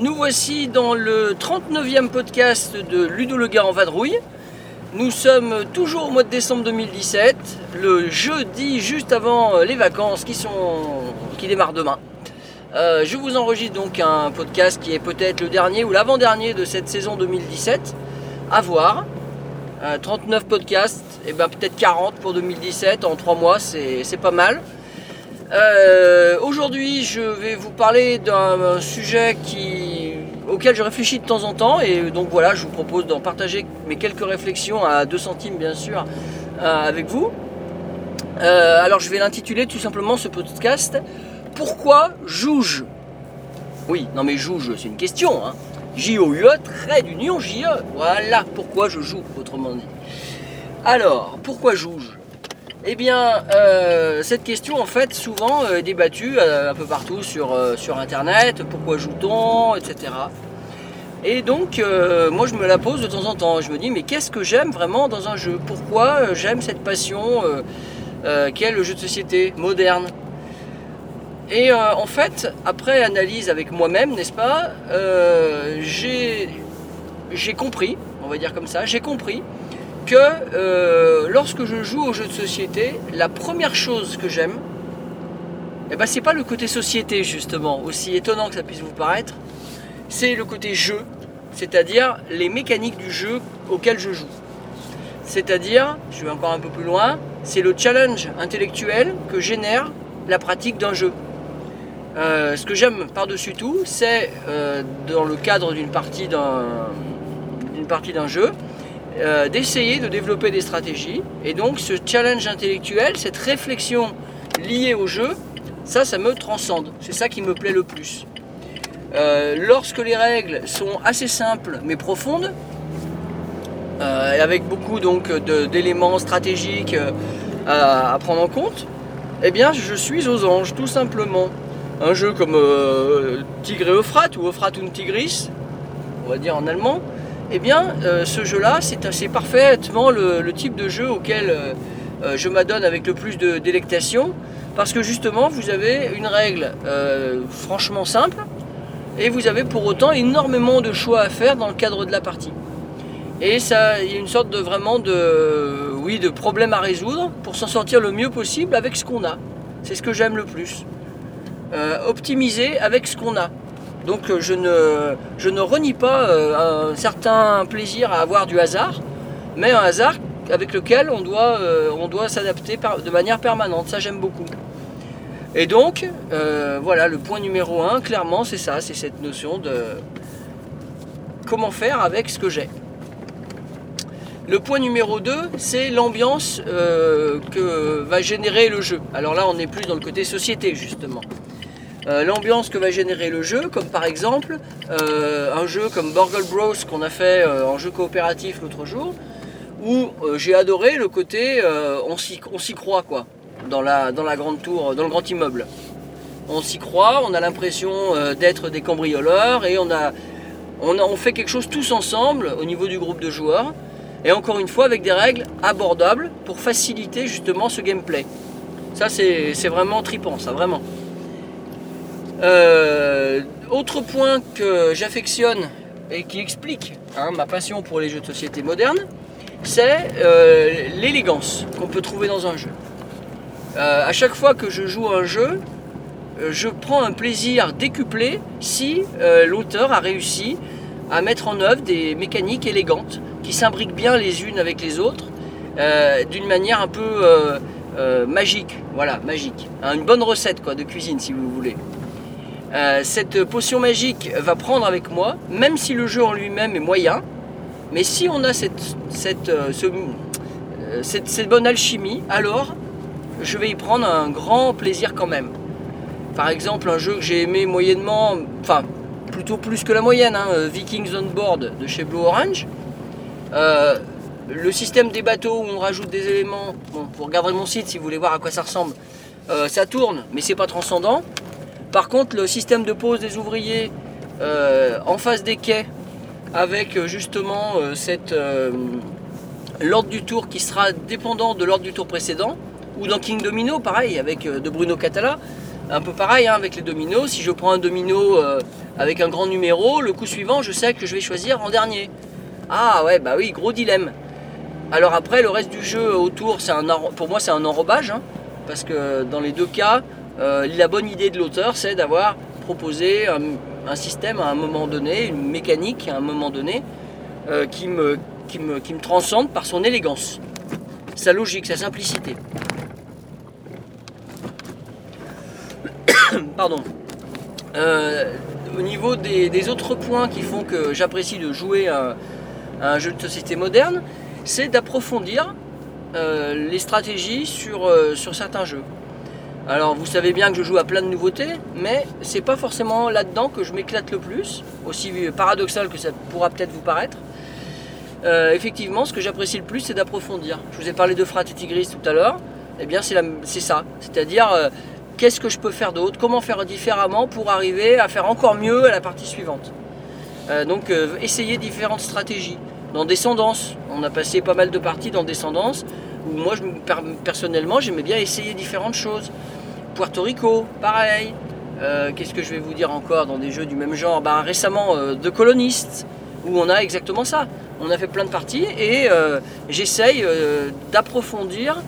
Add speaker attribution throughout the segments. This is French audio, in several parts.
Speaker 1: Nous voici dans le 39e podcast de Ludo le en vadrouille. Nous sommes toujours au mois de décembre 2017, le jeudi juste avant les vacances qui, démarrent demain. Euh, je vous enregistre donc un podcast qui est peut-être le dernier ou l'avant-dernier de cette saison 2017. À voir. Euh, 39 podcasts, et ben peut-être 40 pour 2017 en 3 mois, c'est pas mal. Euh, Aujourd'hui, je vais vous parler d'un sujet qui, auquel je réfléchis de temps en temps, et donc voilà, je vous propose d'en partager mes quelques réflexions à 2 centimes, bien sûr, euh, avec vous. Euh, alors, je vais l'intituler tout simplement ce podcast Pourquoi jouge Oui, non mais jouge, c'est une question. Hein. J-O-U-E, trait d'union J-E. Voilà pourquoi je joue, autrement dit. Alors, pourquoi jouge eh bien, euh, cette question, en fait, souvent euh, débattue euh, un peu partout sur, sur Internet. Pourquoi joue-t-on Etc. Et donc, moi, je me la pose de temps en temps. Je me dis, mais qu'est-ce que j'aime vraiment dans un jeu? Pourquoi j'aime cette passion qu'est le jeu de société moderne? Et en fait, après analyse avec moi-même, n'est-ce pas j'ai compris, on va dire comme ça, j'ai compris que euh, lorsque je joue aux jeux de société, la première chose que j'aime, eh ben, pas le côté société justement, aussi étonnant que ça puisse vous paraître, c'est le côté jeu, c'est-à-dire les mécaniques du jeu auquel je joue. C'est-à-dire, je vais encore un peu plus loin, c'est le challenge intellectuel que génère la pratique d'un jeu. Euh, ce que j'aime par-dessus tout, c'est euh, dans le cadre d'une partie d'un d'une partie d'un jeu, euh, d'essayer de développer des stratégies. Et donc ce challenge intellectuel, cette réflexion liée au jeu, ça, ça me transcende. C'est ça qui me plaît le plus. Euh, lorsque les règles sont assez simples mais profondes, euh, avec beaucoup donc d'éléments stratégiques à, prendre en compte, eh bien je suis aux anges tout simplement. Un jeu comme Tigre et Euphrates ou Euphrates und Tigris, on va dire en allemand, eh bien euh, ce jeu-là c'est parfaitement le, type de jeu auquel euh, euh, je m'adonne avec le plus de délectation parce que justement vous avez une règle franchement simple et vous avez pour autant énormément de choix à faire dans le cadre de la partie. Et ça, il y a une sorte de vraiment de, oui, de problème à résoudre pour s'en sortir le mieux possible avec ce qu'on a. C'est ce que j'aime le plus. Optimiser avec ce qu'on a. Donc euh, je ne, renie pas euh, un certain plaisir à avoir du hasard, mais un hasard avec lequel on doit, euh, s'adapter de manière permanente. Ça j'aime beaucoup. Et donc, voilà, le point numéro un, clairement, c'est ça, c'est cette notion de comment faire avec ce que j'ai. Le point numéro 2, c'est l'ambiance que va générer le jeu. Alors là, on est plus dans le côté société, justement. Euh, l'ambiance que va générer le jeu, comme par exemple euh, un jeu comme Burgle Bros qu'on a fait euh, en jeu coopératif l'autre jour, où j'ai adoré le côté on s'y croit quoi, dans la, dans la grande tour, dans le grand immeuble. On s'y croit, on a l'impression d'être des cambrioleurs et on a, on a on fait quelque chose tous ensemble au niveau du groupe de joueurs. Et encore une fois avec des règles abordables pour faciliter justement ce gameplay. Ça c'est vraiment tripant, ça vraiment. Euh, autre point que j'affectionne et qui explique hein, ma passion pour les jeux de société modernes, c'est euh, l'élégance qu'on peut trouver dans un jeu. Euh, à chaque fois que je joue un jeu, euh, je prends un plaisir décuplé si l'auteur a réussi à mettre en œuvre des mécaniques élégantes qui s'imbriquent bien les unes avec les autres d'une manière un peu magique. Voilà, magique. Hein, une bonne recette quoi, de cuisine si vous voulez. Euh, cette potion magique va prendre avec moi, même si le jeu en lui-même est moyen, mais si on a euh, euh, cette, bonne alchimie, alors je vais y prendre un grand plaisir quand même. Par exemple, un jeu que j'ai aimé moyennement, enfin plutôt plus que la moyenne, hein, Vikings on Board de chez Blue Orange. Le système des bateaux où on rajoute des éléments, bon, vous regarderez mon site si vous voulez voir à quoi ça ressemble, ça tourne, mais c'est pas transcendant. Par contre, le système de pose des ouvriers euh, en face des quais, avec euh, justement euh, cette l'ordre du tour qui sera dépendant de l'ordre du tour précédent, ou dans King Domino, pareil, avec de Bruno Catala, un peu pareil hein, avec les dominos. Si je prends un domino avec un grand numéro, le coup suivant, je sais que je vais choisir en dernier. Ah ouais, bah oui, gros dilemme. Alors après, le reste du jeu autour, c'est pour moi, c'est un enrobage, hein, parce que dans les deux cas, euh, la bonne idée de l'auteur, c'est d'avoir proposé un, système à un moment donné, une mécanique à un moment donné, euh, qui, me, transcende par son élégance, sa logique, sa simplicité. Pardon. Euh, au niveau des, autres points qui font que j'apprécie de jouer à, un jeu de société moderne, c'est d'approfondir les stratégies sur certains jeux. Alors vous savez bien que je joue à plein de nouveautés, mais c'est pas forcément là-dedans que je m'éclate le plus, aussi paradoxal que ça pourra peut-être vous paraître. Euh, effectivement, ce que j'apprécie le plus, c'est d'approfondir. Je vous ai parlé de Frat et Tigris tout à l'heure. Eh bien, c'est ça. C'est-à-dire, euh, qu'est-ce que je peux faire d'autre? Comment faire différemment pour arriver à faire encore mieux à la partie suivante? Euh, Donc, essayer différentes stratégies. Dans Descendance, on a passé pas mal de parties dans Descendance, où moi, personnellement, j'aimais bien essayer différentes choses. Puerto Rico, pareil. Euh, Qu'est-ce que je vais vous dire encore dans des jeux du même genre? Ben, Récemment, euh, The Colonist, où on a exactement ça. On a fait plein de parties et euh, j'essaye euh, d'approfondir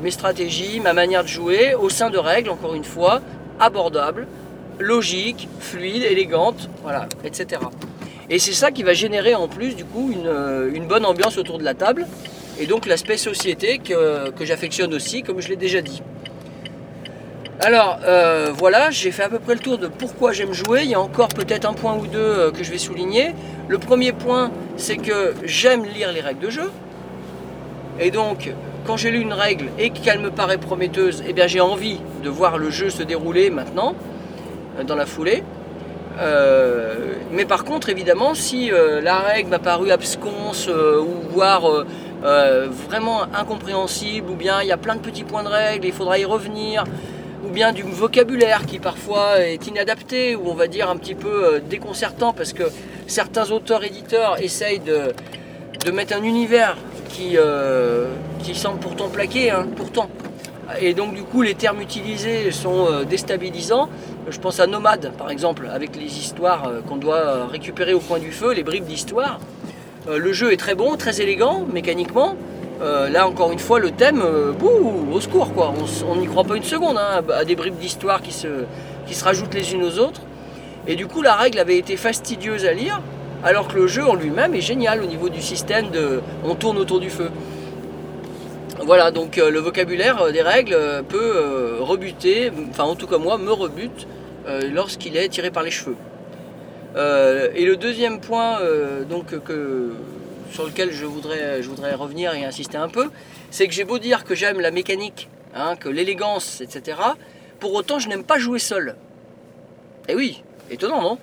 Speaker 1: mes stratégies, ma manière de jouer au sein de règles, encore une fois, abordables, logiques, fluides, élégantes, voilà, etc. Et c'est ça qui va générer en plus du coup une, bonne ambiance autour de la table et donc l'aspect société que j'affectionne aussi, comme je l'ai déjà dit. Alors euh, voilà, j'ai fait à peu près le tour de pourquoi j'aime jouer. Il y a encore peut-être un point ou deux euh, que je vais souligner. Le premier point, c'est que j'aime lire les règles de jeu. Et donc, quand j'ai lu une règle et qu'elle me paraît prometteuse, eh j'ai envie de voir le jeu se dérouler maintenant, euh, dans la foulée. Mais par contre, évidemment, si la règle m'a paru absconce ou voire vraiment incompréhensible, ou bien il y a plein de petits points de règle, il faudra y revenir, ou bien du vocabulaire qui parfois est inadapté, ou on va dire un petit peu euh, déconcertant, parce que certains auteurs-éditeurs essayent de, de mettre un univers qui, euh, qui semble pourtant plaqué, hein, pourtant. Et donc du coup les termes utilisés sont euh, déstabilisants. Je pense à Nomade par exemple, avec les histoires qu'on doit récupérer au coin du feu, les bribes d'histoire. Le jeu est très bon, très élégant mécaniquement. Euh, là encore une fois le thème, euh, bouh, au secours quoi. On n'y croit pas une seconde hein, à des bribes d'histoire qui se, rajoutent les unes aux autres. Et du coup la règle avait été fastidieuse à lire, alors que le jeu en lui-même est génial au niveau du système de on tourne autour du feu. Voilà, donc euh, le vocabulaire des règles peut rebuter, enfin en tout cas moi, me rebute lorsqu'il est tiré par les cheveux. Et le deuxième point donc, que, sur lequel je voudrais, je voudrais revenir et insister un peu, c'est que j'ai beau dire que j'aime la mécanique, hein, que l'élégance, etc., pour autant je n'aime pas jouer seul. Et oui, étonnant, non?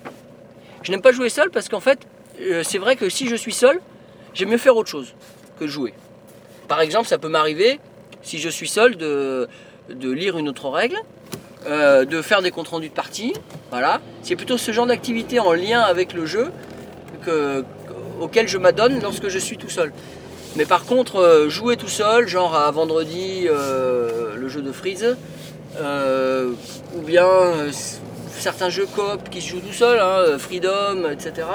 Speaker 1: Je n'aime pas jouer seul parce qu'en fait, euh, c'est vrai que si je suis seul, j'aime mieux faire autre chose que jouer. Par exemple, ça peut m'arriver, si je suis seul, de, de lire une autre règle, euh, de faire des comptes rendus de partie. Voilà. C'est plutôt ce genre d'activité en lien avec le jeu que, auquel je m'adonne lorsque je suis tout seul. Mais par contre, euh, jouer tout seul, genre à vendredi, euh, le jeu de Freeze, euh, ou bien certains jeux coop qui se jouent tout seul, hein, Freedom, etc.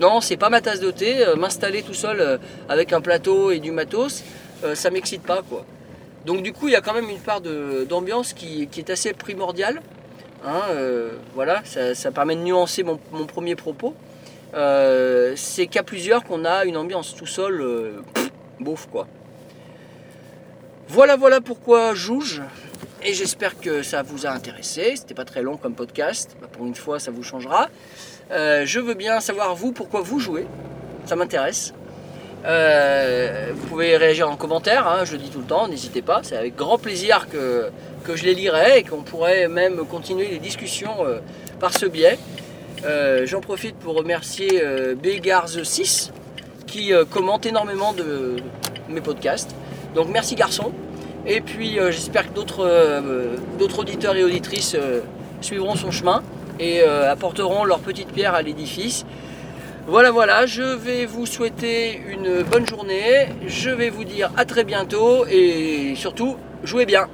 Speaker 1: Non, c'est pas ma tasse de thé. M'installer tout seul avec un plateau et du matos, ça m'excite pas quoi. Donc du coup, il y a quand même une part d'ambiance qui, est assez primordiale. Hein, voilà, ça, permet de nuancer mon premier propos. Euh, c'est qu'à plusieurs qu'on a une ambiance tout seul, euh, bof quoi. Voilà, voilà pourquoi j'ouge. Et j'espère que ça vous a intéressé. C'était pas très long comme podcast. Bah, pour une fois, ça vous changera. Euh, je veux bien savoir vous pourquoi vous jouez. Ça m'intéresse. Euh, vous pouvez réagir en commentaire, hein, je le dis tout le temps, n'hésitez pas. C'est avec grand plaisir que, je les lirai et qu'on pourrait même continuer les discussions par ce biais. Euh, J'en profite pour remercier euh, Begars6 qui euh, commente énormément de mes podcasts. Donc merci garçon. Et puis euh, j'espère que d'autres auditeurs et auditrices suivront son chemin et apporteront leur petite pierre à l'édifice. Voilà, voilà, je vais vous souhaiter une bonne journée. Je vais vous dire à très bientôt et surtout, jouez bien.